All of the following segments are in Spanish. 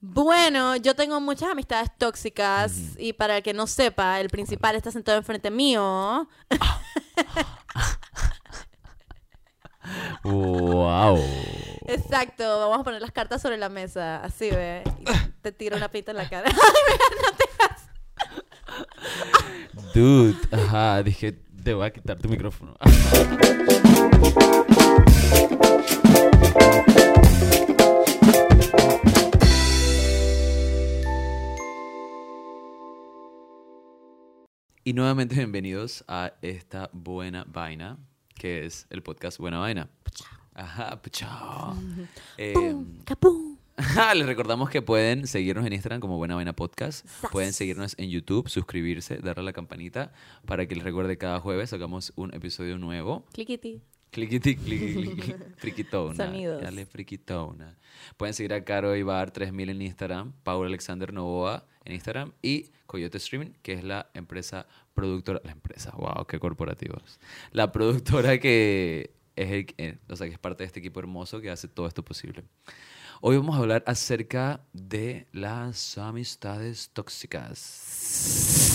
Bueno, yo tengo muchas amistades tóxicas y para el que no sepa, el principal está sentado enfrente mío. ¡Wow! Exacto, vamos a poner las cartas sobre la mesa, así ve. Y te tiro una pita en la cara. Dude, ajá, dije, te voy a quitar tu micrófono. Y nuevamente bienvenidos a esta buena vaina, que es el podcast Buena Vaina. Ajá, chao. ¡Pum! ¡Capum! Les recordamos que pueden seguirnos en Instagram como Buena Vaina Podcast. Pueden seguirnos en YouTube, suscribirse, darle a la campanita para que les recuerde cada jueves sacamos un episodio nuevo. Cliquiti. Cliquiti, cliqui, friquitona. Sonidos. Dale, friquitona. Pueden seguir a Caro Ibar 3000 en Instagram, Paul Alexander Novoa en Instagram y Coyote Streaming, que es la empresa productora. La empresa, wow, qué corporativos. La productora que es, el, eh, o sea, que es parte de este equipo hermoso que hace todo esto posible. Hoy vamos a hablar acerca de las amistades tóxicas.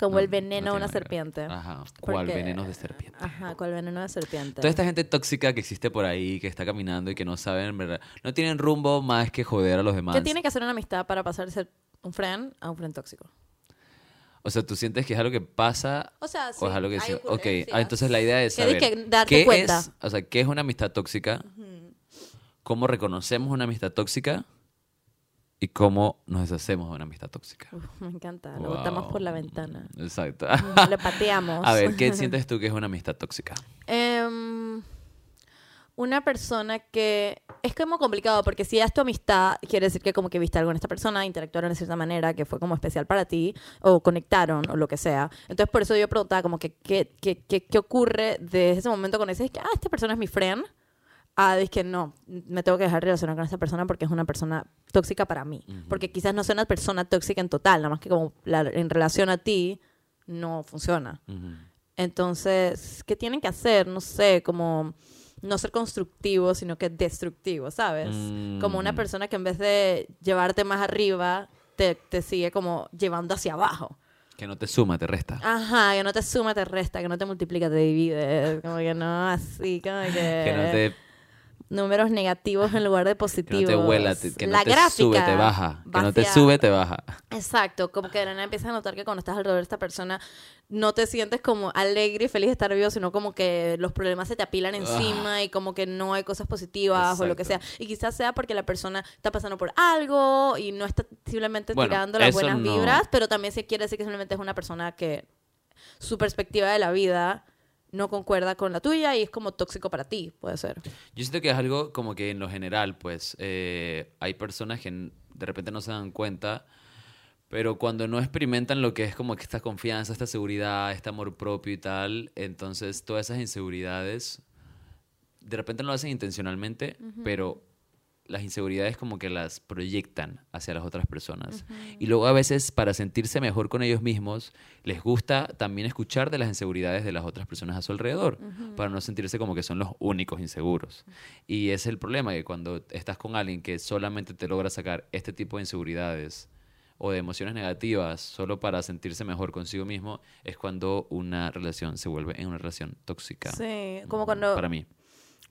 Como No, el no veneno de tiene una manera. serpiente. Ajá, cual Porque- venenos de serpiente. Ajá, el veneno de serpiente. Toda esta gente tóxica que existe por ahí, que está caminando y que no saben, en ¿verdad? No tienen rumbo más que joder a los demás. ¿Qué tiene que hacer una amistad para pasar de ser un friend a un friend tóxico? O sea, tú sientes que es algo que pasa O sea, sí, o es algo que hay. Ok, ah, entonces la idea es saber que darte qué cuenta. es, o sea, qué es una amistad tóxica, cómo reconocemos una amistad tóxica y cómo nos deshacemos de una amistad tóxica. Uf, me encanta. Lo Wow. botamos por la ventana. Exacto. Le pateamos. A ver, ¿qué sientes tú que es una amistad tóxica? Em, una persona que es como complicado porque si es tu amistad, quiere decir que como que viste algo en esta persona, interactuaron de cierta manera que fue como especial para ti o conectaron o lo que sea. Entonces por eso yo preguntaba como que qué, qué, qué, qué ocurre desde ese momento cuando dices que ah, esta persona es mi friend. Ah, es que no, me tengo que dejar relacionar con esta persona porque es una persona tóxica para mí. Porque quizás no sea una persona tóxica en total, nada más que como la- en relación a ti no funciona. Ujú. Entonces, ¿qué tienen que hacer? No sé, como no ser constructivo, sino que destructivo, ¿sabes? Como una Mm. persona que en vez de llevarte más arriba, te, te sigue como llevando hacia abajo. Que no te suma, te resta. Ajá, que no te suma, te resta, que no te multiplica, te divide. Como que no, así, como que... Que no te, Números negativos en lugar de que positivos. no te huela, te- que La no te gráfica sube, te baja. Que no te sube, te baja. Exacto, como que de la nada empiezas a notar que cuando estás alrededor de esta persona no te sientes como alegre y feliz de estar vivo, sino como que los problemas se te apilan encima y como que no hay cosas positivas o lo que sea. Y quizás sea porque la persona está pasando por algo y no está simplemente Bueno, tirando las buenas no- vibras, pero también se quiere decir que simplemente es una persona que su perspectiva de la vida no concuerda con la tuya y es como tóxico para ti, puede ser. Yo siento que es algo como que en lo general, pues, eh, hay personas que de repente no se dan cuenta, pero cuando no experimentan lo que es como que esta confianza, esta seguridad, este amor propio y tal, entonces todas esas inseguridades, de repente no lo hacen intencionalmente, pero las inseguridades como que las proyectan hacia las otras personas. Y luego a veces para sentirse mejor con ellos mismos, les gusta también escuchar de las inseguridades de las otras personas a su alrededor, para no sentirse como que son los únicos inseguros. Y ese es el problema, que cuando estás con alguien que solamente te logra sacar este tipo de inseguridades o de emociones negativas solo para sentirse mejor consigo mismo, es cuando una relación se vuelve en una relación tóxica. Sí, como cuando... Para mí.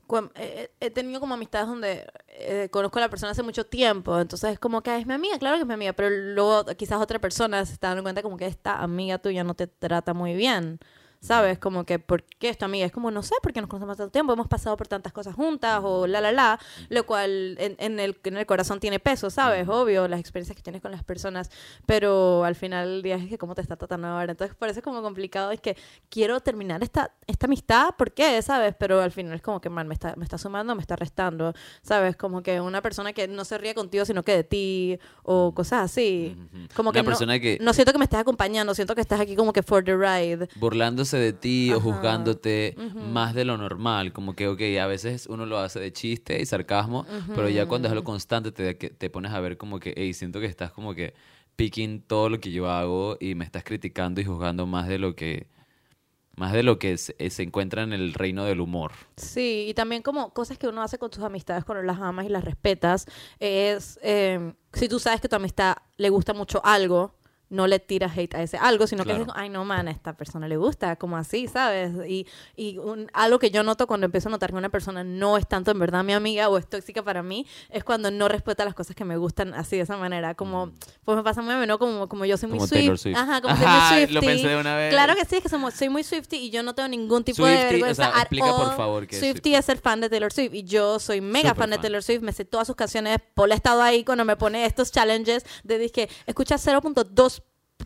Cuan- he, he tenido como amistades donde eh, conozco a la persona hace mucho tiempo, entonces es como que "Ah, es mi amiga, claro que es mi amiga, pero luego quizás otra persona se está dando cuenta como que esta amiga tuya no te trata muy bien. ¿Sabes? Como que, ¿por qué esta amiga? Es como, no sé, porque nos conocemos tanto tiempo, hemos pasado por tantas cosas juntas, o la, la, la, lo cual en, en el, en el corazón tiene peso, ¿sabes? Obvio, las experiencias que tienes con las personas, pero al final del día es que cómo te está tratando ahora. Entonces, por eso es como complicado, es que quiero terminar esta, esta amistad, ¿por qué? ¿Sabes? Pero al final es como que, man, me está, me está sumando, me está restando, ¿sabes? Como que una persona que no se ríe contigo, sino que de ti, o cosas así. Como que Una no, persona que- no siento que me estés acompañando, siento que estás aquí como que for the ride. burlándose de ti o juzgándote más de lo normal. Como que, ok, a veces uno lo hace de chiste y sarcasmo, pero ya cuando es lo constante te, te pones a ver como que, hey, siento que estás como que picking todo lo que yo hago y me estás criticando y juzgando más de lo que más de lo que se, eh, se encuentra en el reino del humor. Sí, y también como cosas que uno hace con tus amistades cuando las amas y las respetas, es eh, si tú sabes que tu amistad le gusta mucho algo, no le tiras hate a ese algo, sino Claro. que dices, ay no, man, a esta persona le gusta, como así, ¿sabes? Y, y un- algo que yo noto cuando empiezo a notar que una persona no es tanto en verdad mi amiga o es tóxica para mí, es cuando no respeta las cosas que me gustan así, de esa manera. Como, pues me pasa muy a menudo, como, como yo soy muy Mm. Como Swift. Taylor Swift. Ajá, como Ajá, soy muy lo pensé de una vez. Claro que sí, es que somos- soy muy Swifty y yo no tengo ningún tipo de Swiftie, o vergüenza. sea, explica, por favor, qué es Swiftie es ser fan de Taylor Swift y yo soy mega fan de. Taylor Swift, me sé todas sus canciones, Paul ha estado ahí cuando me pone estos challenges de dije, escucha 0.2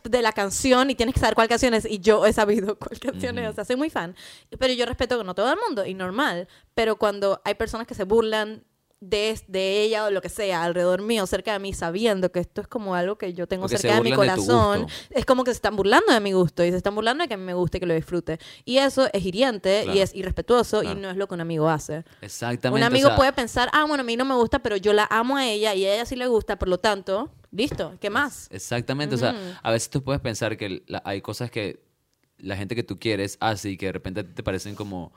de la canción y tienes que saber cuál canción es y yo he sabido cuál canción es, o sea, soy muy fan, pero yo respeto que no todo el mundo y normal, pero cuando hay personas que se burlan de, de ella o lo que sea alrededor mío, cerca de mí, sabiendo que esto es como algo que yo tengo O que se cerca de mi de corazón, es como que se están burlando de mi gusto y se están burlando de que a mí me guste y que lo disfrute. Y eso es hiriente y es irrespetuoso Claro. y no es lo que un amigo hace. Exactamente. Un o amigo sea, puede pensar, ah, bueno, a mí no me gusta, pero yo la amo a ella y a ella sí le gusta, por lo tanto, listo, ¿qué más? Exactamente, o Ujú. sea, a veces tú puedes pensar que la- hay cosas que la gente que tú quieres hace y que de repente te parecen como,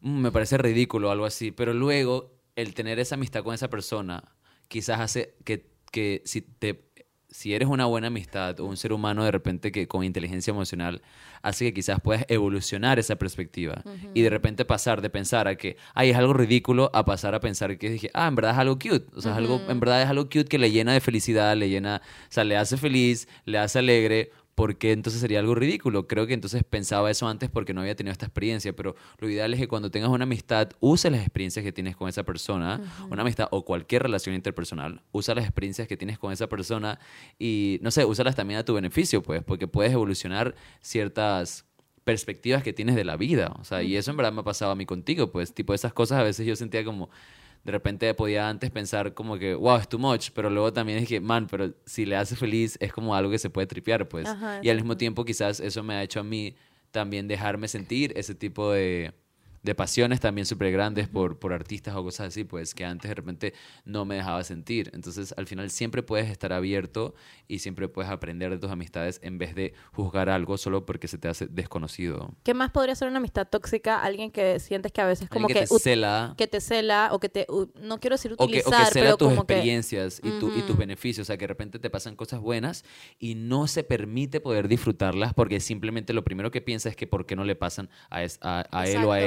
"Mm, me parece ridículo o algo así, pero luego el tener esa amistad con esa persona quizás hace que, que si te... Si eres una buena amistad o un ser humano de repente que con inteligencia emocional hace que quizás puedas evolucionar esa perspectiva y de repente pasar de pensar a que, ay, es algo ridículo a pasar a pensar que dije, ah, en verdad es algo cute, o sea, es algo, en verdad es algo cute que le llena de felicidad, le llena, o sea, le hace feliz, le hace alegre, porque entonces sería algo ridículo. Creo que entonces pensaba eso antes porque no había tenido esta experiencia, pero lo ideal es que cuando tengas una amistad, uses las experiencias que tienes con esa persona, una amistad o cualquier relación interpersonal, usa las experiencias que tienes con esa persona y, no sé, úsalas también a tu beneficio, pues, porque puedes evolucionar ciertas perspectivas que tienes de la vida, o sea, y eso en verdad me ha pasado a mí contigo, pues, tipo esas cosas a veces yo sentía como, de repente podía antes pensar como que, wow, es too much, pero luego también es que, man, pero si le hace feliz es como algo que se puede tripear, pues. Ajá, y al mismo tiempo quizás eso me ha hecho a mí también dejarme sentir ese tipo de, de pasiones también súper grandes por, por artistas o cosas así, pues que antes de repente no me dejaba sentir. Entonces al final siempre puedes estar abierto y siempre puedes aprender de tus amistades en vez de juzgar algo solo porque se te hace desconocido. ¿Qué más podría ser una amistad tóxica? Alguien que sientes que a veces como que, que te cela. que te cela o que te, no quiero decir O que, utilizar, o que cela pero tus como que... experiencias y, tu- y tus beneficios. O sea, que de repente te pasan cosas buenas y no se permite poder disfrutarlas porque simplemente lo primero que piensa es que por qué no le pasan a, es- a- a él o a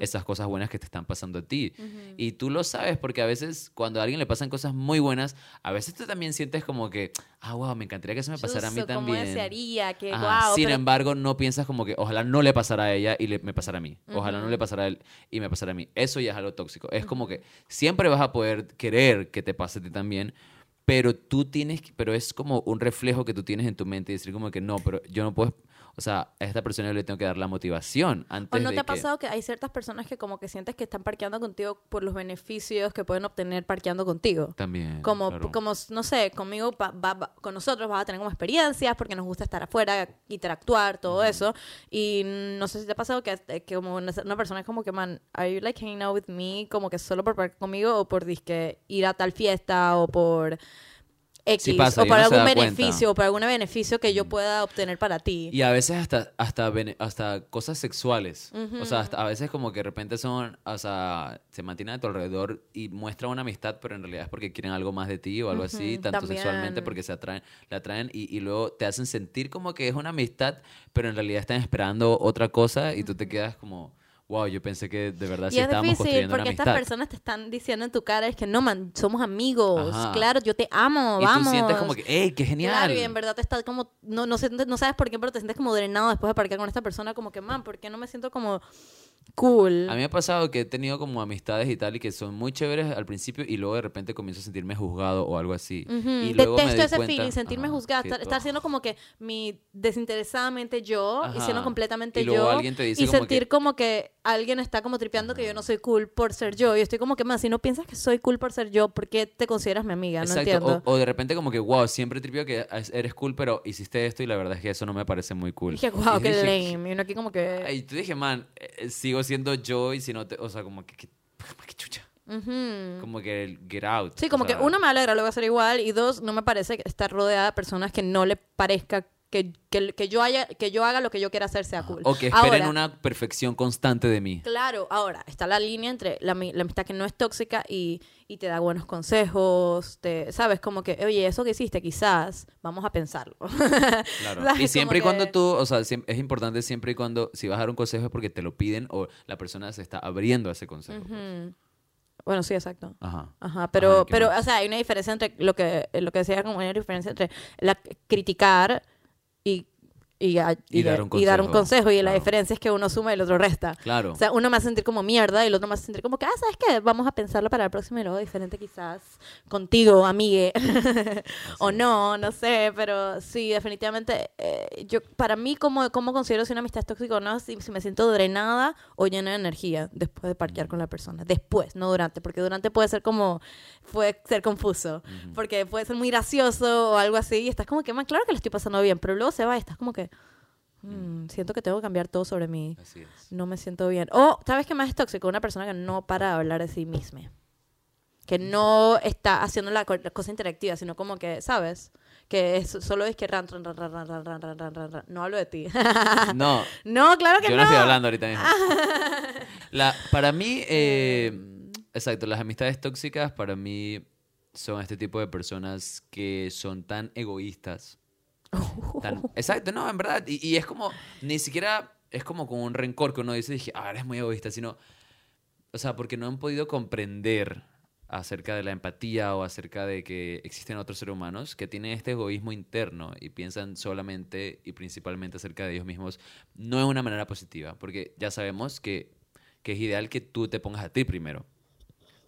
Esas cosas buenas que te están pasando a ti. Y tú lo sabes porque a veces cuando a alguien le pasan cosas muy buenas, a veces tú también sientes como que, ah, wow, me encantaría que eso me pasara a mí también. desearía que, Ajá. wow, Sin pero- embargo, no piensas como que ojalá no le pasara a ella y le, me pasara a mí. Ojalá no le pasara a él y me pasara a mí. Eso ya es algo tóxico. Es como que siempre vas a poder querer que te pase a ti también, pero tú tienes, pero es como un reflejo que tú tienes en tu mente y decir como que no, pero yo no puedo, o sea, a esta persona le tengo que dar la motivación antes ¿O no de te ha pasado que hay ciertas personas que como que sientes que están parqueando contigo por los beneficios que pueden obtener parqueando contigo? También. Como, claro. como, no sé, conmigo, va- va- con nosotros vas a tener como experiencias porque nos gusta estar afuera, interactuar, todo eso. Y no sé si te ha pasado que, que como una, una persona es como que, man, are you like hanging out with me? Como que solo por parquear conmigo o por disque ir a tal fiesta o por X Sí pasa, o se algún beneficio o por algún beneficio que yo pueda obtener para ti. Y a veces hasta, hasta, hasta cosas sexuales. O sea, hasta, a veces como que de repente son, o sea, se mantienen a tu alrededor y muestran una amistad, pero en realidad es porque quieren algo más de ti o algo así, tanto también. sexualmente porque se atraen, la atraen y, y luego te hacen sentir como que es una amistad, pero en realidad están esperando otra cosa y tú te quedas como, wow, yo pensé que de verdad sí y es estábamos difícil construyendo una porque amistad. estas personas te están diciendo en tu cara es que no, man, somos amigos. Ajá. Claro, yo te amo, y vamos. tú sientes como que, ¡ey, qué genial! Claro, y en verdad te estás como, no, no, no sabes por qué, pero te sientes como drenado después de parquear con esta persona, como que, man, ¿por qué no me siento como cool? A mí me ha pasado que he tenido como amistades y tal y que son muy chéveres al principio y luego de repente comienzo a sentirme juzgado o algo así. Ujú, Y luego me Detesto doy ese cuenta- feeling, sentirme Ajá, que estar, estar siendo como que mi desinteresadamente yo y siendo Ajá. completamente Y luego yo alguien te dice y como sentir que- como que alguien está como tripeando que yo no soy cool por ser yo y estoy como que más si no piensas que soy cool por ser yo, ¿por qué te consideras mi amiga? No Exacto, entiendo. o, o de repente como que, wow, siempre tripio que es- eres cool, pero hiciste esto y la verdad es que eso no me parece muy cool. dije, wow, Y qué dije, lame. Y uno aquí como que... Y tú dije, man, eh, eh, sigo siendo yo y si no te, o sea, como que, que- qué chucha. ujú. Como que el get out. Sí, o como sea, que uno me alegra, lo voy a hacer igual. Y dos, no me parece estar rodeada de personas que no le parezca que, que, que yo haya, que yo haga lo que yo quiera hacer sea cool. O que esperen Ahora, una perfección constante de mí. Claro, ahora está la línea entre la, ami- la amistad que no es tóxica y, y te da buenos consejos, te, sabes, como que, oye, eso que hiciste quizás, vamos a pensarlo. Claro. Y siempre y cuando que- tú, o sea, es importante siempre y cuando, si vas a dar un consejo es porque te lo piden o la persona se está abriendo a ese consejo. pues. Bueno, sí, exacto. Ajá. Ajá, pero, Ajá, ¿y qué pero más? o sea, hay una diferencia entre lo que, lo que decía como una diferencia entre la, criticar y, y, a- Y de- dar un y dar un consejo. Y la claro. diferencia es que uno suma y el otro resta. Claro. O sea, uno me hace sentir como mierda y el otro me hace sentir como que, ah, ¿sabes qué? Vamos a pensarlo para el próximo y luego diferente quizás contigo, amigue. o no, no sé, pero sí, definitivamente, eh, yo, para mí, como, como considero si una amistad es tóxica o no, si, si me siento drenada o llena de energía después de parquear con la persona. Después, no durante, porque durante puede ser como, puede ser confuso, porque puede ser muy gracioso o algo así y estás como que, man, claro que lo estoy pasando bien, pero luego se va y estás como que, "Mm, siento que tengo que cambiar todo sobre mí Así es. no me siento bien. O, ¿sabes qué más es tóxico? Una persona que no para de hablar de sí misma. Que no está haciendo la, co- la cosa interactiva, sino como que, ¿sabes? Que es, solo es que ran, ran, ran, ran, ran, ran, ran, ran, ran. No hablo de ti. No, no, claro que yo no. no estoy hablando ahorita mismo. La, para mí, eh, exacto, las amistades tóxicas para mí son este tipo de personas que son tan egoístas. exacto, no, en verdad. Y, es como, ni siquiera es como con un rencor que uno dice, dije, ah, eres muy egoísta, sino, o sea, porque no han podido comprender acerca de la empatía o acerca de que existen otros seres humanos que tienen este egoísmo interno y piensan solamente y principalmente acerca de ellos mismos, no de una manera positiva, porque ya sabemos que, que es ideal que tú te pongas a ti primero.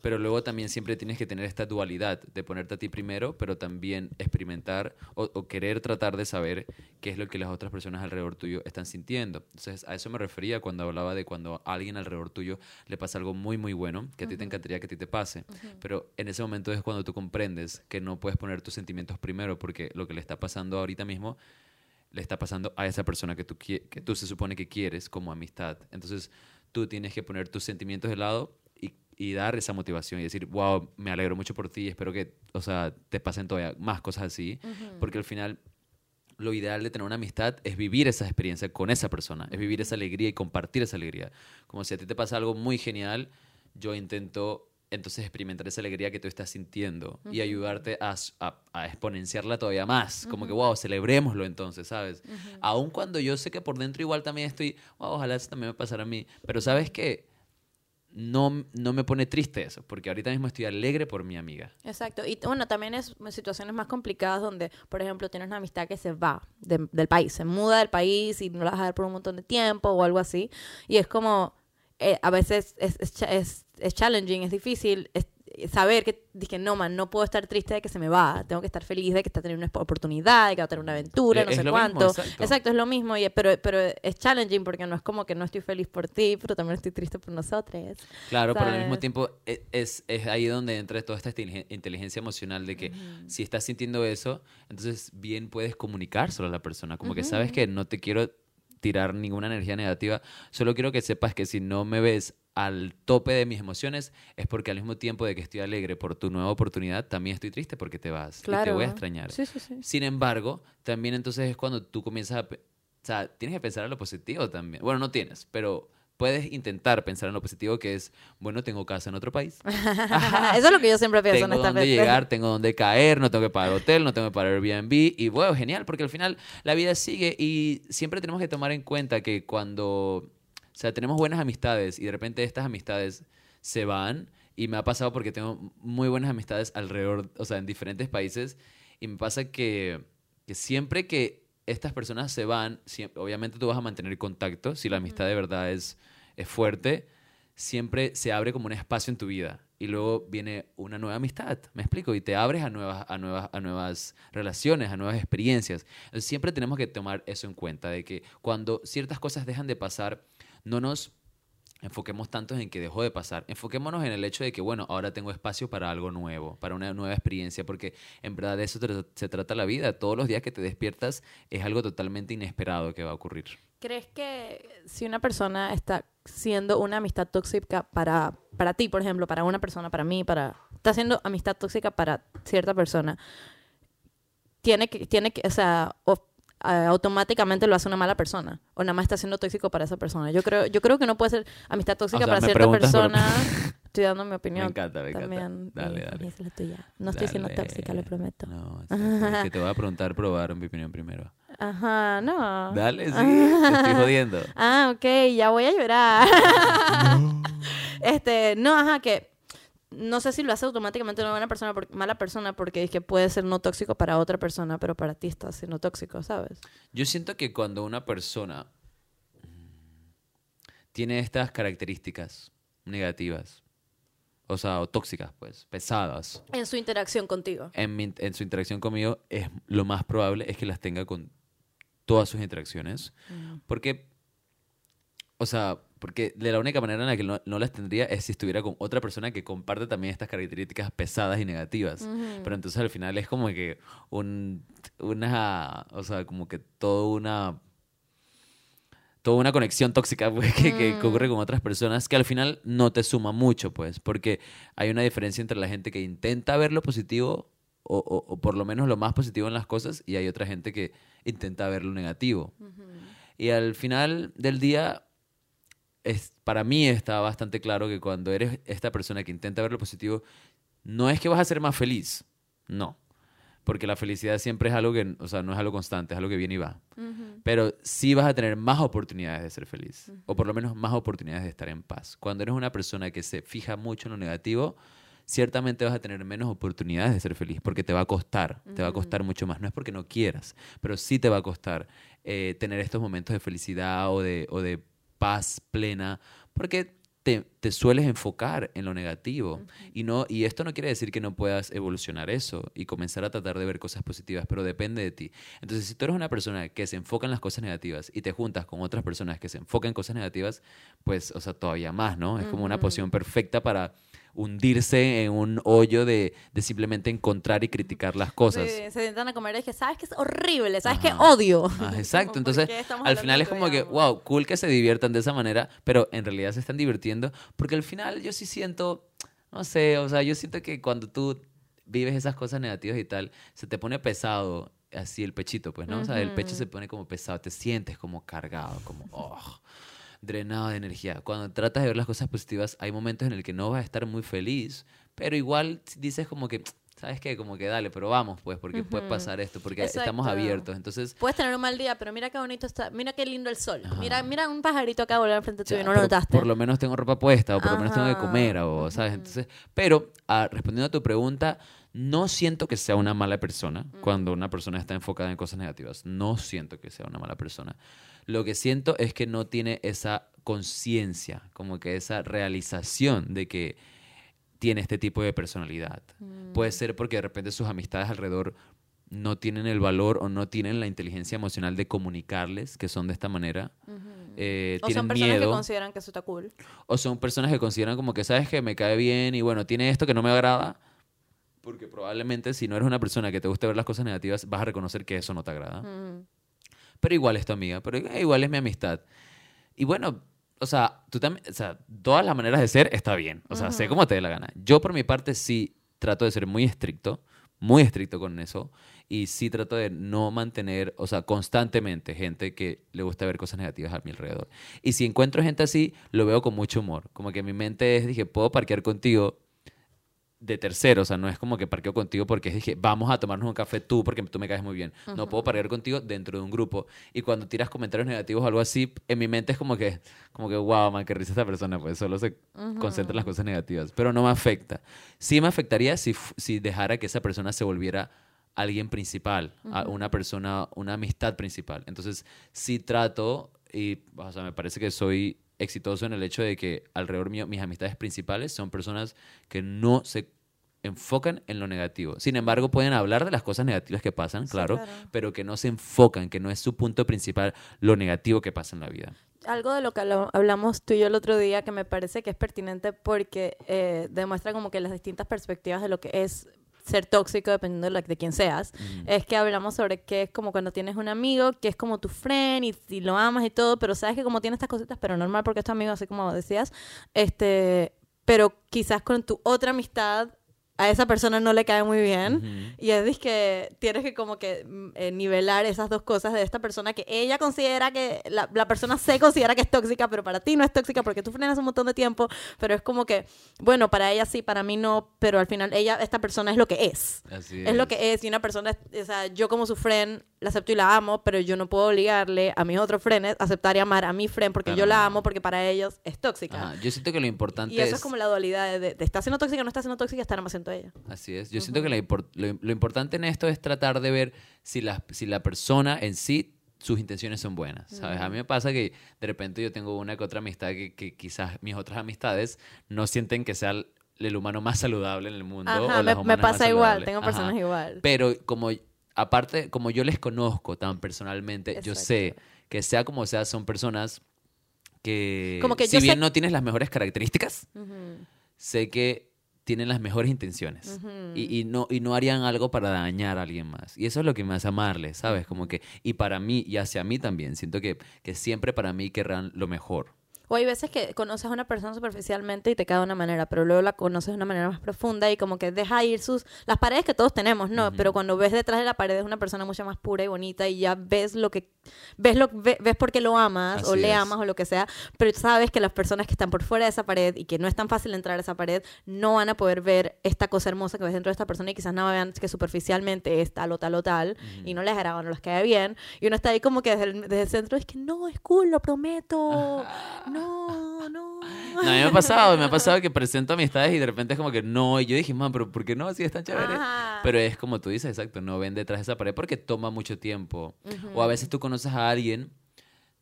Pero luego también siempre tienes que tener esta dualidad de ponerte a ti primero, pero también experimentar o, o querer tratar de saber qué es lo que las otras personas alrededor tuyo están sintiendo. Entonces, a eso me refería cuando hablaba de cuando a alguien alrededor tuyo le pasa algo muy, muy bueno, que a ti te encantaría que a ti te pase. Pero en ese momento es cuando tú comprendes que no puedes poner tus sentimientos primero, porque lo que le está pasando ahorita mismo le está pasando a esa persona que tú, que tú se supone que quieres como amistad. Entonces, tú tienes que poner tus sentimientos de lado y, dar esa motivación y decir, wow, me alegro mucho por ti, espero que, o sea, te pasen todavía más cosas así, porque al final lo ideal de tener una amistad es vivir esa experiencia con esa persona, es vivir esa alegría y compartir esa alegría. Como si a ti te pasa algo muy genial, yo intento entonces experimentar esa alegría que tú estás sintiendo y ayudarte a, a- a exponenciarla todavía más. Como que, wow, celebrémoslo entonces, ¿sabes? Aun cuando yo sé que por dentro igual también estoy, wow, ojalá eso también me pasara a mí. Pero ¿sabes qué? No, no me pone triste eso, porque ahorita mismo estoy alegre por mi amiga. Exacto. Y bueno, también es situaciones más complicadas donde, por ejemplo, tienes una amistad que se va de- del país, se muda del país y no la vas a ver por un montón de tiempo o algo así. Y es como, eh, a veces es, es, es, challenging, es difícil saber que dije, no, man, no puedo estar triste de que se me va. Tengo que estar feliz de que está teniendo una oportunidad, de que va a tener una aventura, Eh, no es sé lo mismo, cuánto. exacto. es lo mismo. Y, pero, pero es challenging porque no es como que no estoy feliz por ti, pero también estoy triste por nosotros. Claro, pero al mismo ¿Sabes? tiempo e- es, es ahí donde entra toda esta inteligen- inteligencia emocional de que si estás sintiendo eso, entonces bien puedes comunicárselo a la persona. Como que sabes que no te quiero tirar ninguna energía negativa, solo quiero que sepas que si no me ves al tope de mis emociones es porque al mismo tiempo de que estoy alegre por tu nueva oportunidad, también estoy triste porque te vas y te voy a extrañar. Sí, sí, sí. Sin embargo, también entonces es cuando tú comienzas a... O sea, tienes que pensar en lo positivo también. Bueno, no tienes, pero puedes intentar pensar en lo positivo que es, bueno, tengo casa en otro país. Eso es lo que yo siempre pienso en tengo dónde llegar, tengo dónde caer, no tengo que pagar hotel, no tengo que pagar Airbnb. Y bueno, genial, porque al final la vida sigue y siempre tenemos que tomar en cuenta que cuando, sea, tenemos buenas amistades y de repente estas amistades se van, y me ha pasado porque tengo muy buenas amistades alrededor, o sea, en diferentes países, y me pasa que, que siempre que estas personas se van, siem- obviamente tú vas a mantener contacto, si la amistad de verdad es, es fuerte, siempre se abre como un espacio en tu vida y luego viene una nueva amistad, me explico, y te abres a nuevas, a nuevas, a nuevas relaciones, a nuevas experiencias. Entonces siempre tenemos que tomar eso en cuenta, de que cuando ciertas cosas dejan de pasar, no nos enfoquemos tanto en que dejó de pasar. Enfoquémonos en el hecho de que, bueno, ahora tengo espacio para algo nuevo, para una nueva experiencia, porque en verdad de eso se trata la vida. Todos los días que te despiertas es algo totalmente inesperado que va a ocurrir. ¿Crees que si una persona está siendo una amistad tóxica para, para ti, por ejemplo, para una persona, para mí, para está siendo amistad tóxica para cierta persona, tiene que, tiene que, o sea, ah, automáticamente lo hace una mala persona o nada más está siendo tóxico para esa persona. Yo creo, yo creo que no puede ser amistad tóxica sea, para cierta persona. Estoy dando mi opinión. Me encanta, me encanta. También, Dale, dale. es la tuya. No estoy siendo tóxica, lo prometo. No, es que te voy a preguntar, probar mi opinión primero. Ajá, no. Dale, sí, te estoy jodiendo. Ah, ok, ya voy a llorar. este, no, ajá, que no sé si lo hace automáticamente una buena persona, mala persona, porque es que puede ser no tóxico para otra persona, pero para ti está siendo tóxico, ¿sabes? Yo siento que cuando una persona mm, tiene estas características negativas, o sea, o tóxicas, pues, pesadas, En su interacción contigo. en, mi- en su interacción conmigo, es lo más probable es que las tenga con todas sus interacciones. Porque, o sea, porque de la única manera en la que no, no las tendría es si estuviera con otra persona que comparte también estas características pesadas y negativas. Pero entonces al final es como que un, una, o sea, como que todo una toda una conexión tóxica pues, que, que ocurre con otras personas que al final no te suma mucho, pues, porque hay una diferencia entre la gente que intenta ver lo positivo o, o- o por lo menos lo más positivo en las cosas y hay otra gente que intenta ver lo negativo. Y al final del día, es, para mí está bastante claro que cuando eres esta persona que intenta ver lo positivo, no es que vas a ser más feliz, no. Porque la felicidad siempre es algo que, o sea, no es algo constante, es algo que viene y va. Pero sí vas a tener más oportunidades de ser feliz. O por lo menos más oportunidades de estar en paz. Cuando eres una persona que se fija mucho en lo negativo, ciertamente vas a tener menos oportunidades de ser feliz. Porque te va a costar. Te va a costar mucho más. No es porque no quieras, pero sí te va a costar eh, tener estos momentos de felicidad o de, o de paz plena. Porque te, te sueles enfocar en lo negativo. y, no, y esto no quiere decir que no puedas evolucionar eso y comenzar a tratar de ver cosas positivas, pero depende de ti. Entonces, si tú eres una persona que se enfoca en las cosas negativas y te juntas con otras personas que se enfocan en cosas negativas, pues, o sea, todavía más, ¿no? Es como una posición perfecta para hundirse en un hoyo de, de simplemente encontrar y criticar las cosas. Sí, se sientan a comer y dije, ¿sabes qué es horrible? ¿Sabes Ajá. odio? Ah, exacto, ¿Por entonces al final es como que, wow, cool que se diviertan de esa manera, pero en realidad se están divirtiendo, porque al final yo sí siento, no sé, o sea, yo siento que cuando tú vives esas cosas negativas y tal, se te pone pesado así el pechito, pues, ¿no? O sea, el pecho se pone como pesado, te sientes como cargado, como, oh, drenado de energía. Cuando tratas de ver las cosas positivas, hay momentos en el que no vas a estar muy feliz, pero igual dices como que, ¿sabes qué? Como que dale, pero vamos, pues, porque puede pasar esto, porque estamos abiertos. Entonces, Puedes tener un mal día, pero mira qué bonito está. Mira qué lindo el sol. Ajá. Mira, mira un pajarito acá volar frente Ya, y no lo notaste. Por lo menos tengo ropa puesta, o por lo menos tengo que comer, o, ¿sabes? Entonces, pero ah, respondiendo a tu pregunta, no siento que sea una mala persona cuando una persona está enfocada en cosas negativas. No siento que sea una mala persona. Lo que siento es que no tiene esa conciencia, como que esa realización de que tiene este tipo de personalidad. Puede ser porque de repente sus amistades alrededor no tienen el valor o no tienen la inteligencia emocional de comunicarles que son de esta manera. Eh, o tienen son personas que consideran que eso está cool. O son personas que consideran como que, sabes que me cae bien y bueno, tiene esto que no me agrada. Porque probablemente si no eres una persona que te gusta ver las cosas negativas, vas a reconocer que eso no te agrada. Mm. Pero igual es tu amiga, pero eh, igual es mi amistad. Y bueno, o sea, tú también, o sea, todas las maneras de ser está bien. O sea, sé cómo te dé la gana. Yo por mi parte sí trato de ser muy estricto, muy estricto con eso. Y sí trato de no mantener, o sea, constantemente gente que le gusta ver cosas negativas a mi alrededor. Y si encuentro gente así, lo veo con mucho humor. Como que mi mente es, dije, puedo parquear contigo de tercero, o sea, no es como que parqueo contigo porque dije, vamos a tomarnos un café tú porque tú me caes muy bien. No puedo parquear contigo dentro de un grupo. Y cuando tiras comentarios negativos o algo así, en mi mente es como que, como que, wow, man, qué risa esta persona, pues solo se concentra en las cosas negativas. Pero no me afecta. Sí me afectaría si, si dejara que esa persona se volviera alguien principal, a una persona, una amistad principal. Entonces, sí trato y, o sea, me parece que soy exitoso en el hecho de que alrededor mío mis amistades principales son personas que no se enfocan en lo negativo. Sin embargo, pueden hablar de las cosas negativas que pasan, Sí, claro, claro. pero que no se enfocan, que no es su punto principal lo negativo que pasa en la vida. Algo de lo que habla- hablamos tú y yo el otro día que me parece que es pertinente porque eh, demuestra como que las distintas perspectivas de lo que es ser tóxico dependiendo de, la- de quién seas. Es que hablamos sobre que es como cuando tienes un amigo que es como tu friend y, y lo amas y todo, pero sabes que como tiene estas cositas, pero normal porque es tu amigo, así como decías, este, pero quizás con tu otra amistad a esa persona no le cae muy bien. Y es que tienes que como que mm, eh, nivelar esas dos cosas de esta persona que ella considera que, la, la, persona se considera que es tóxica, pero para ti no es tóxica porque tú frenas un montón de tiempo, pero es como que, bueno, para ella sí, para mí no, pero al final ella, esta persona es lo que es. Así es. lo que es. Y una persona, o sea, yo como su friend la acepto y la amo, pero yo no puedo obligarle a mis otros friends a aceptar y amar a mi friend porque yo la amo porque para ellos es tóxica. Yo siento que lo importante y eso es, como la dualidad de, de, está siendo tóxica, no está siendo tóxica, estar más siendo ella. Así es. Yo siento que lo, importante en esto es tratar de ver si la, si la persona en sí sus intenciones son buenas, ¿sabes? A mí me pasa que de repente yo tengo una que otra amistad que, que quizás mis otras amistades no sienten que sea el humano más saludable en el mundo. o me, me, pasa igual, tengo personas igual. Pero como, aparte, como yo les conozco tan personalmente, yo sé que sea como sea, son personas que, como que si bien no tienes las mejores características, sé que tienen las mejores intenciones y, y, no, y no harían algo para dañar a alguien más. Y eso es lo que me hace amarles, ¿sabes? Como que, y para mí y hacia mí también, siento que, que siempre para mí querrán lo mejor. O hay veces que conoces a una persona superficialmente y te cae de una manera, pero luego la conoces de una manera más profunda y como que deja ir sus las paredes que todos tenemos, ¿no? Pero cuando ves detrás de la pared es una persona mucho más pura y bonita y ya ves lo que ves lo ves, por qué lo amas o le amas o lo que sea, pero sabes que las personas que están por fuera de esa pared y que no es tan fácil entrar a esa pared no van a poder ver esta cosa hermosa que ves dentro de esta persona y quizás no vean que superficialmente es tal o tal o tal y no les agrada no les cae bien. Y uno está ahí como que desde el, desde el centro es que no, es cool, lo prometo. No, no No, a mí me ha pasado, me ha pasado que presento amistades y de repente es como que no, y yo dije, man, pero ¿por qué no? Así es tan chévere. Pero es como tú dices, exacto, no ven detrás de esa pared porque toma mucho tiempo. O a veces tú conoces a alguien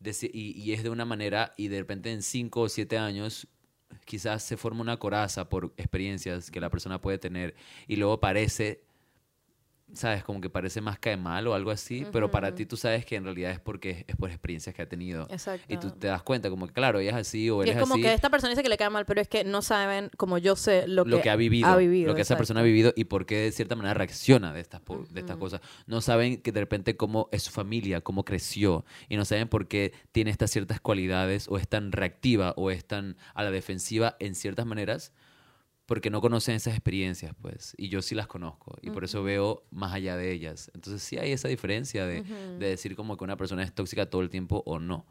y, y, es de una manera y de repente en cinco o siete años quizás se forma una coraza por experiencias que la persona puede tener y luego parece ¿sabes? Como que parece más cae mal o algo así, pero para ti tú sabes que en realidad es porque es por experiencias que ha tenido. Exacto. Y tú te das cuenta, como que claro, ella es así o él y es, como que esta persona dice que le cae mal, pero es que no saben, como yo sé, lo, que, ha vivido. lo que esa persona ha vivido y por qué de cierta manera reacciona de estas, de estas cosas. No saben que de repente cómo es su familia, cómo creció y no saben por qué tiene estas ciertas cualidades o es tan reactiva o es tan a la defensiva en ciertas maneras porque no conocen esas experiencias, pues, y yo sí las conozco, y por eso veo más allá de ellas. Entonces sí hay esa diferencia de, de, decir como que una persona es tóxica todo el tiempo o no.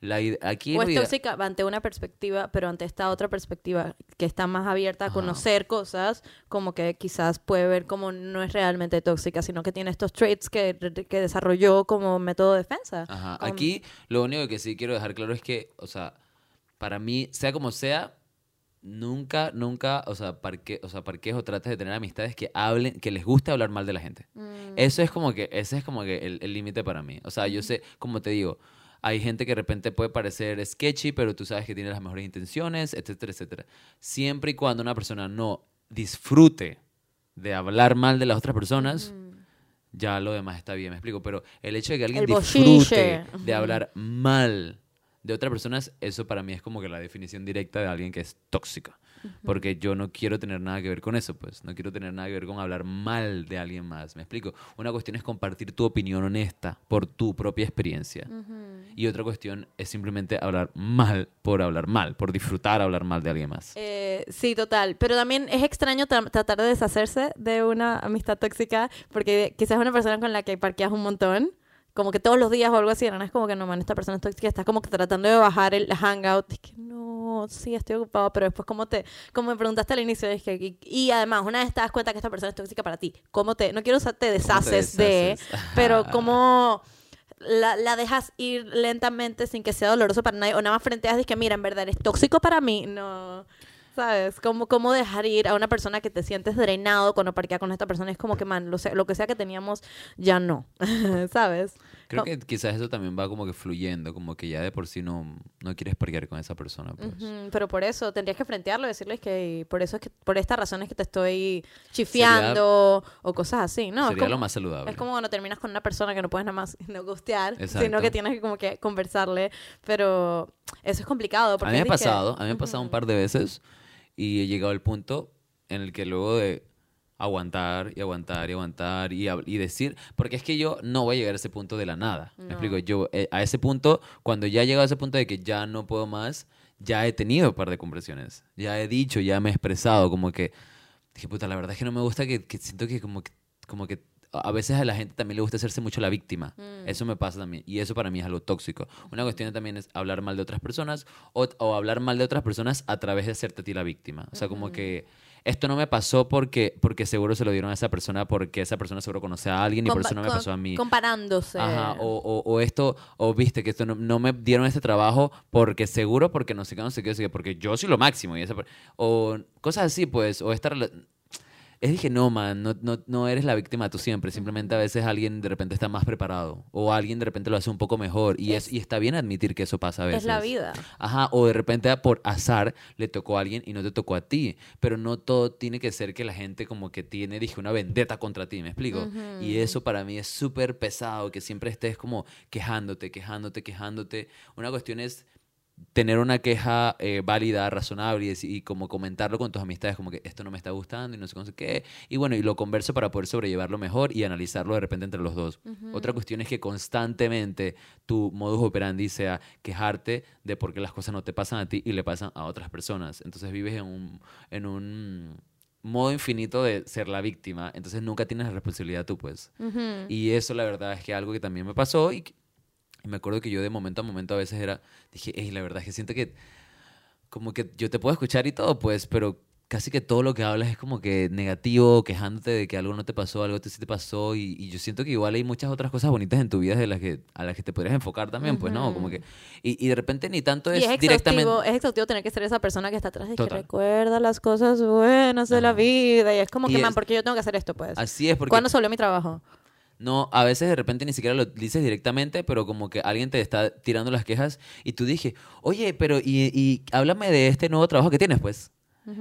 La, aquí o es tóxica ante una perspectiva, pero ante esta otra perspectiva que está más abierta a conocer cosas, como que quizás puede ver como no es realmente tóxica, sino que tiene estos traits que, que desarrolló como método de defensa. Ajá. Aquí lo único que sí quiero dejar claro es que, o sea, para mí, sea como sea, nunca, nunca, o sea, parque, o sea, parques o trates de tener amistades que hablen, que les guste hablar mal de la gente. Mm. Eso es como que, ese es como que el límite para mí. O sea, yo sé, como te digo, hay gente que de repente puede parecer sketchy, pero tú sabes que tiene las mejores intenciones, etcétera, etcétera. Siempre y cuando una persona no disfrute de hablar mal de las otras personas, ya lo demás está bien, me explico. Pero el hecho de que alguien disfrute de hablar mal de otras personas, eso para mí es como que la definición directa de alguien que es tóxica. Porque yo no quiero tener nada que ver con eso, pues. No quiero tener nada que ver con hablar mal de alguien más. ¿Me explico? Una cuestión es compartir tu opinión honesta por tu propia experiencia. Y otra cuestión es simplemente hablar mal por hablar mal, por disfrutar hablar mal de alguien más. Eh, sí, total. Pero también es extraño tratar de deshacerse de una amistad tóxica porque quizás es una persona con la que parqueas un montón como que todos los días o algo así, no es como que no, man, esta persona es tóxica, estás como que tratando de bajar el hangout, es que no, sí, estoy ocupado, pero después como te, como me preguntaste al inicio, es que, y, además, una vez te das cuenta que esta persona es tóxica para ti, ¿cómo te, no quiero usar, te deshaces, de, pero como la, la, dejas ir lentamente sin que sea doloroso para nadie, o nada más frente a que mira, en verdad, es tóxico para mí, no... ¿Sabes? ¿Cómo, ¿Cómo dejar ir a una persona que te sientes drenado cuando parquea con esta persona? Es como que, man, lo, lo que sea que teníamos, ya no. ¿Sabes? Creo que quizás eso también va como que fluyendo, como que ya de por sí no, no quieres parquear con esa persona. Pues. Pero por eso tendrías que frentearlo decirles que por eso es que, por estas razones que te estoy chifiando o cosas así, ¿no? Sería lo más saludable. Es como cuando terminas con una persona que no puedes nada más no gustear, sino que tienes que como que conversarle. Pero eso es complicado. Porque a mí me ha pasado, a mí me ha pasado un par de veces y he llegado al punto en el que luego de aguantar y aguantar y aguantar y, y, decir, porque es que yo no voy a llegar a ese punto de la nada. Me explico, yo eh, a ese punto, cuando ya he llegado a ese punto de que ya no puedo más, ya he tenido un par de compresiones, ya he dicho, ya me he expresado, como que dije, puta, la verdad es que no me gusta que, que siento que como que, como que a veces a la gente también le gusta hacerse mucho la víctima. Mm. Eso me pasa también. Y eso para mí es algo tóxico. Una cuestión también es hablar mal de otras personas o, o hablar mal de otras personas a través de hacerte a ti la víctima. O sea, como que esto no me pasó porque, porque seguro se lo dieron a esa persona, porque esa persona seguro conoce a alguien y por eso no me pasó a mí. Comparándose. Ajá, o, o, o esto, o viste que esto no, no me dieron este trabajo porque seguro, porque no sé qué, no sé qué, no sé qué, porque yo soy lo máximo. Y esa, o cosas así, pues, o esta rela- Es dije, no, man, no, no, no eres la víctima tú siempre. Simplemente a veces alguien de repente está más preparado. O alguien de repente lo hace un poco mejor. Y, es, y está bien admitir que eso pasa a veces. Es la vida. Ajá, o de repente por azar le tocó a alguien y no te tocó a ti. Pero no todo tiene que ser que la gente como que tiene, dije, una vendetta contra ti, ¿me explico? Y eso para mí es súper pesado, que siempre estés como quejándote, quejándote, quejándote. Una cuestión es tener una queja eh, válida, razonable y, como comentarlo con tus amistades, como que esto no me está gustando y no sé cómo sé qué. Y bueno, y lo converso para poder sobrellevarlo mejor y analizarlo de repente entre los dos. Otra cuestión es que constantemente tu modus operandi sea quejarte de por qué las cosas no te pasan a ti y le pasan a otras personas. Entonces vives en un, en un modo infinito de ser la víctima. Entonces nunca tienes la responsabilidad tú, pues. Y eso la verdad es que algo que también me pasó y, y me acuerdo que yo de momento a momento a veces era, dije, hey, la verdad es que siento que como que yo te puedo escuchar y todo, pues, pero casi que todo lo que hablas es como que negativo, quejándote de que algo no te pasó, algo te, sí te pasó y, y yo siento que igual hay muchas otras cosas bonitas en tu vida de las que, a las que te podrías enfocar también, pues, ¿no? Como que, y, y de repente ni tanto Y es, es directamente... es exhaustivo tener que ser esa persona que está atrás y que Total. recuerda las cosas buenas de la Ajá. vida. Y es como que, man, es- ¿por qué yo tengo que hacer esto, pues? Así es, porque... ¿Cuándo se volvió mi trabajo? No, a veces de repente ni siquiera lo dices directamente, pero como que alguien te está tirando las quejas y tú dije, oye, pero y, y háblame de este nuevo trabajo que tienes, pues.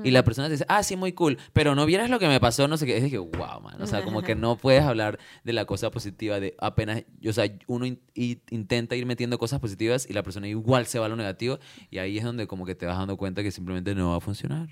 Y la persona te dice, ah, sí, muy cool, pero no vieras lo que me pasó, no sé qué. Es que, wow, man. O sea, como que no puedes hablar de la cosa positiva, de apenas, o sea, uno in- intenta ir metiendo cosas positivas y la persona igual se va a lo negativo y ahí es donde como que te vas dando cuenta que simplemente no va a funcionar.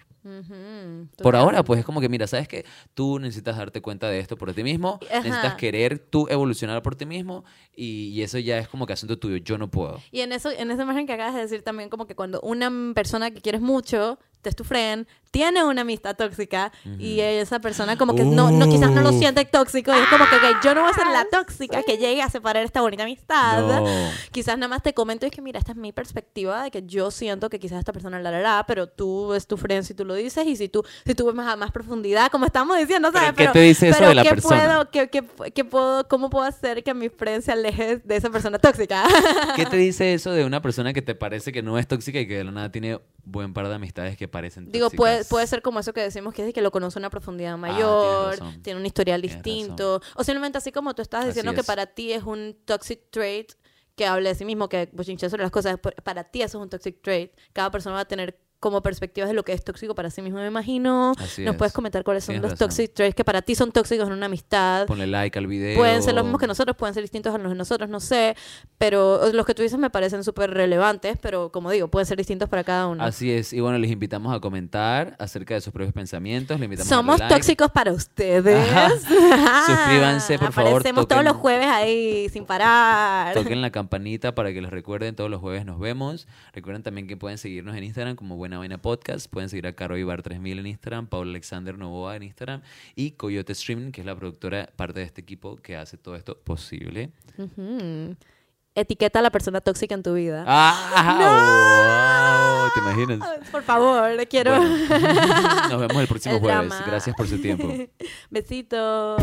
Por ahora, pues es como que, mira, ¿sabes qué? Tú necesitas darte cuenta de esto por ti mismo, Ajá. necesitas querer tú evolucionar por ti mismo y, y eso ya es como que asunto tuyo, yo no puedo. Y en eso, en esa imagen que acabas de decir también, como que cuando una persona que quieres mucho, es tu friend, tiene una amistad tóxica y esa persona como que no, no, quizás no lo Uh. siente tóxico y es como que ok, yo no voy a ser la tóxica que llegue a separar esta bonita amistad. No. Quizás nada más te comento y es que mira, esta es mi perspectiva de que yo siento que quizás esta persona la hará, pero tú es tu friend si tú lo dices y si tú si tú ves más a más profundidad, como estamos diciendo, ¿Pero ¿sabes? qué te dice eso pero de la ¿qué persona? Puedo, qué, qué- qué puedo, ¿Cómo puedo hacer que mi friend se aleje de esa persona tóxica? ¿Qué te dice eso de una persona que te parece que no es tóxica y que de la nada tiene buen par de amistades que parecen Digo, tóxicas? puede, puede ser como eso que decimos, que es que lo conoce a una profundidad tienes mayor, tiene un historial Tienes distinto, o simplemente así como tú estás diciendo que para ti es un toxic trait, que hable de sí mismo, que bochinche sobre las cosas, para ti eso es un toxic trait. Cada persona va a tener como perspectivas de lo que es tóxico para sí mismo, me imagino. Así Nos es. puedes comentar cuáles son Tienes los razón. toxic traits que para ti son tóxicos en una amistad. Ponle like al video. Pueden ser los mismos que nosotros, pueden ser distintos a los de nosotros, no sé. Pero los que tú dices me parecen súper relevantes, pero como digo, pueden ser distintos para cada uno. Así es. Y bueno, les invitamos a comentar acerca de sus propios pensamientos. Les invitamos Somos a darle like. tóxicos para ustedes. Ajá. Suscríbanse, por favor, Aparecemos todos los jueves ahí sin parar. Toquen la campanita para que les recuerden. Todos los jueves nos vemos. Recuerden también que pueden seguirnos en Instagram como Buena Vaina Podcast. Pueden seguir a Caro Ibar 3000 en Instagram, Paul Alexander Novoa en Instagram y Coyote Streaming, que es la productora, parte de este equipo que hace todo esto posible. Etiqueta a la persona tóxica en tu vida. ¡Ah! wow, ¿Te imaginas? Por favor, quiero. Bueno, nos vemos el próximo El jueves. drama. Gracias por su tiempo. Besitos.